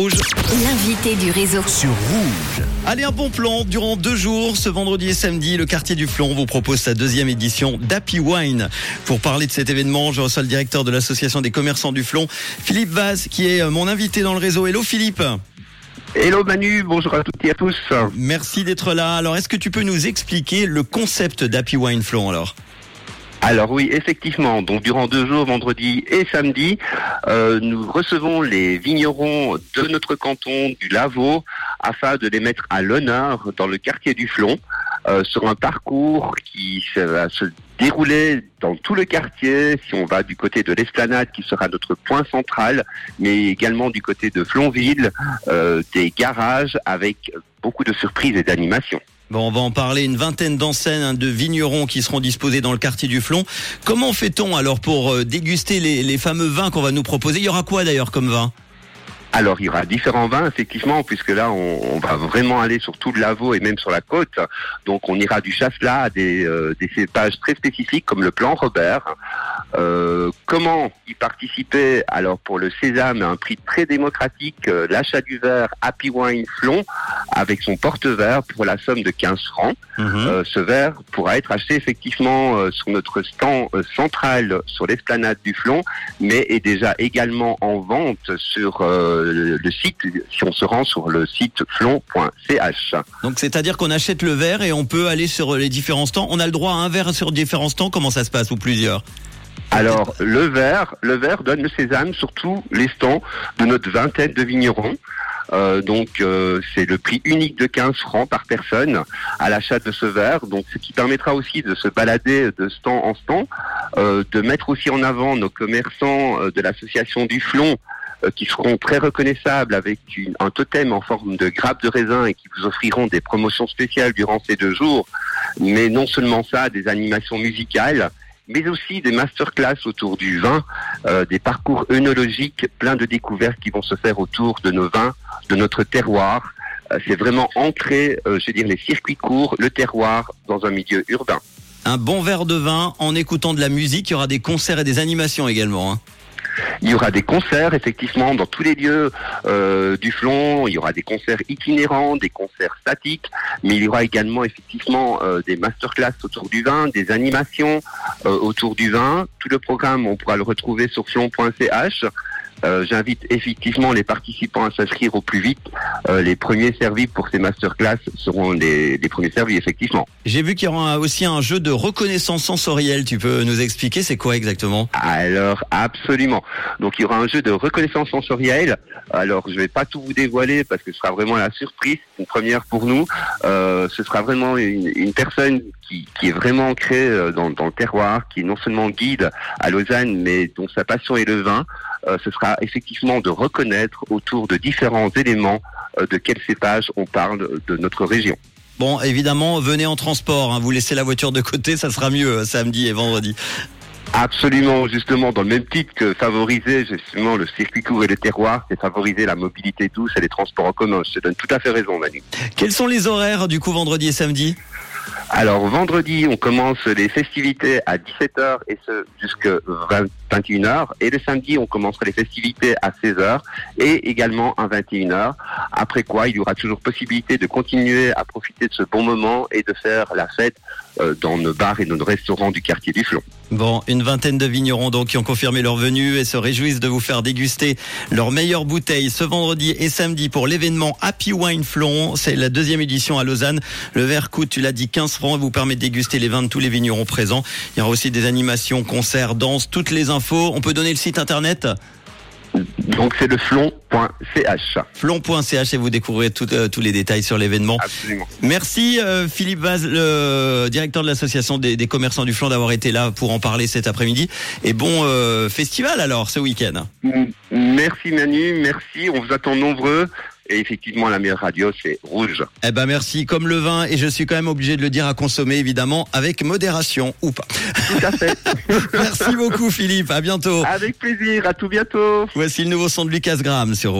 Rouge. L'invité du réseau. Sur Rouge. Allez, un bon plan. Durant deux jours, ce vendredi et samedi, le quartier du Flon vous propose sa deuxième édition d'Happy Wine. Pour parler de cet événement, je reçois le directeur de l'association des commerçants du Flon, Philippe Vaz, qui est mon invité dans le réseau. Hello Philippe. Hello Manu, bonjour à toutes et à tous. Merci d'être là. Alors, est-ce que tu peux nous expliquer le concept d'Happy Wine Flon alors? Alors oui, effectivement, donc durant deux jours, vendredi et samedi, euh, nous recevons les vignerons de notre canton du Lavaux afin de les mettre à l'honneur dans le quartier du Flon euh, sur un parcours qui va se dérouler dans tout le quartier, si on va du côté de l'esplanade qui sera notre point central, mais également du côté de Flonville, euh, des garages avec beaucoup de surprises et d'animations. Bon, on va en parler. Une vingtaine d'enseignes hein, de vignerons qui seront disposés dans le quartier du Flon. Comment fait-on alors pour euh, déguster les, fameux vins qu'on va nous proposer? Il y aura quoi d'ailleurs comme vin? Alors, il y aura différents vins, effectivement, puisque là, on, va vraiment aller sur tout le Lavaux et même sur la côte. Donc, on ira du chasselas à des, euh, cépages très spécifiques comme le plan Robert. Euh, comment y participer Alors, pour le sésame, un prix très démocratique, euh, l'achat du verre Happy Wine Flon avec son porte-verre pour la somme de 15 francs. Mhm. ce verre pourra être acheté effectivement sur notre stand central sur l'esplanade du Flon, mais est déjà également en vente sur le, site, si on se rend sur le site flon.ch. Donc c'est-à-dire qu'on achète le verre et on peut aller sur les différents stands. On a le droit à un verre sur différents stands. Comment ça se passe ou plusieurs? Alors, le verre, le verre donne le sésame sur tous les stands de notre vingtaine de vignerons. Euh, donc euh, c'est le prix unique de 15 francs par personne à l'achat de ce verre. Donc ce qui permettra aussi de se balader de stand en stand, euh, de mettre aussi en avant nos commerçants de l'association du Flon qui seront très reconnaissables avec un totem en forme de grappe de raisin et qui vous offriront des promotions spéciales durant ces deux jours. Mais non seulement ça, des animations musicales, mais aussi des masterclass autour du vin, euh, des parcours œnologiques, plein de découvertes qui vont se faire autour de nos vins, de notre terroir. Euh, c'est vraiment ancré, je veux dire, les circuits courts, le terroir dans un milieu urbain. Un bon verre de vin en écoutant de la musique, il y aura des concerts et des animations également. Hein. Il y aura des concerts, effectivement, dans tous les lieux euh, du Flon. Il y aura des concerts itinérants, des concerts statiques, mais il y aura également, effectivement, euh, des masterclass autour du vin, des animations euh, autour du vin. Tout le programme, on pourra le retrouver sur flon.ch. Euh, j'invite effectivement les participants à s'inscrire au plus vite. Euh, les premiers servis pour ces masterclass seront les, premiers servis, effectivement. J'ai vu qu'il y aura aussi un jeu de reconnaissance sensorielle. Tu peux nous expliquer c'est quoi exactement? Alors, absolument. Donc, il y aura un jeu de reconnaissance sensorielle. Alors, je vais pas tout vous dévoiler parce que ce sera vraiment la surprise, une première pour nous. Euh, ce sera vraiment une, personne qui, est vraiment ancrée dans, dans le terroir, qui non seulement guide à Lausanne, mais dont sa passion est le vin. Euh, ce sera effectivement de reconnaître autour de différents éléments euh, de quel cépage on parle de notre région. Bon, évidemment, venez en transport. Hein. Vous laissez la voiture de côté, ça sera mieux euh, samedi et vendredi. Absolument, justement, dans le même titre que favoriser justement le circuit court et le terroir, c'est favoriser la mobilité douce et les transports en commun. Je te donne tout à fait raison, Manu. Quels sont les horaires du coup vendredi et samedi? Alors vendredi, on commence les festivités à 17h et ce jusqu'à 21h. Et le samedi, on commencera les festivités à 16h et également à 21h. Après quoi, il y aura toujours possibilité de continuer à profiter de ce bon moment et de faire la fête dans nos bars et nos restaurants du quartier du Flon. Bon, une vingtaine de vignerons donc qui ont confirmé leur venue et se réjouissent de vous faire déguster leurs meilleures bouteilles ce vendredi et samedi pour l'événement Happy Wine Flon. C'est la deuxième édition à Lausanne. Le verre coûte, tu l'as dit, 15 francs et vous permet de déguster les vins de tous les vignerons présents. Il y aura aussi des animations, concerts, danses, toutes les infos. On peut donner le site internet? Donc c'est le flon.ch. Flon.ch et vous découvrirez euh, tous les détails sur l'événement. Absolument. Merci euh, Philippe Vaz, le directeur de l'association des, commerçants du Flon, d'avoir été là pour en parler cet après-midi. Et bon euh, festival alors ce week-end. Merci Manu, merci. On vous attend nombreux. Et effectivement, la meilleure radio, c'est rouge. Eh ben merci, comme le vin, et je suis quand même obligé de le dire à consommer, évidemment, avec modération ou pas. Tout à fait. merci beaucoup, Philippe. À bientôt. Avec plaisir. À tout bientôt. Voici le nouveau son de Lucas Graham sur Rouge.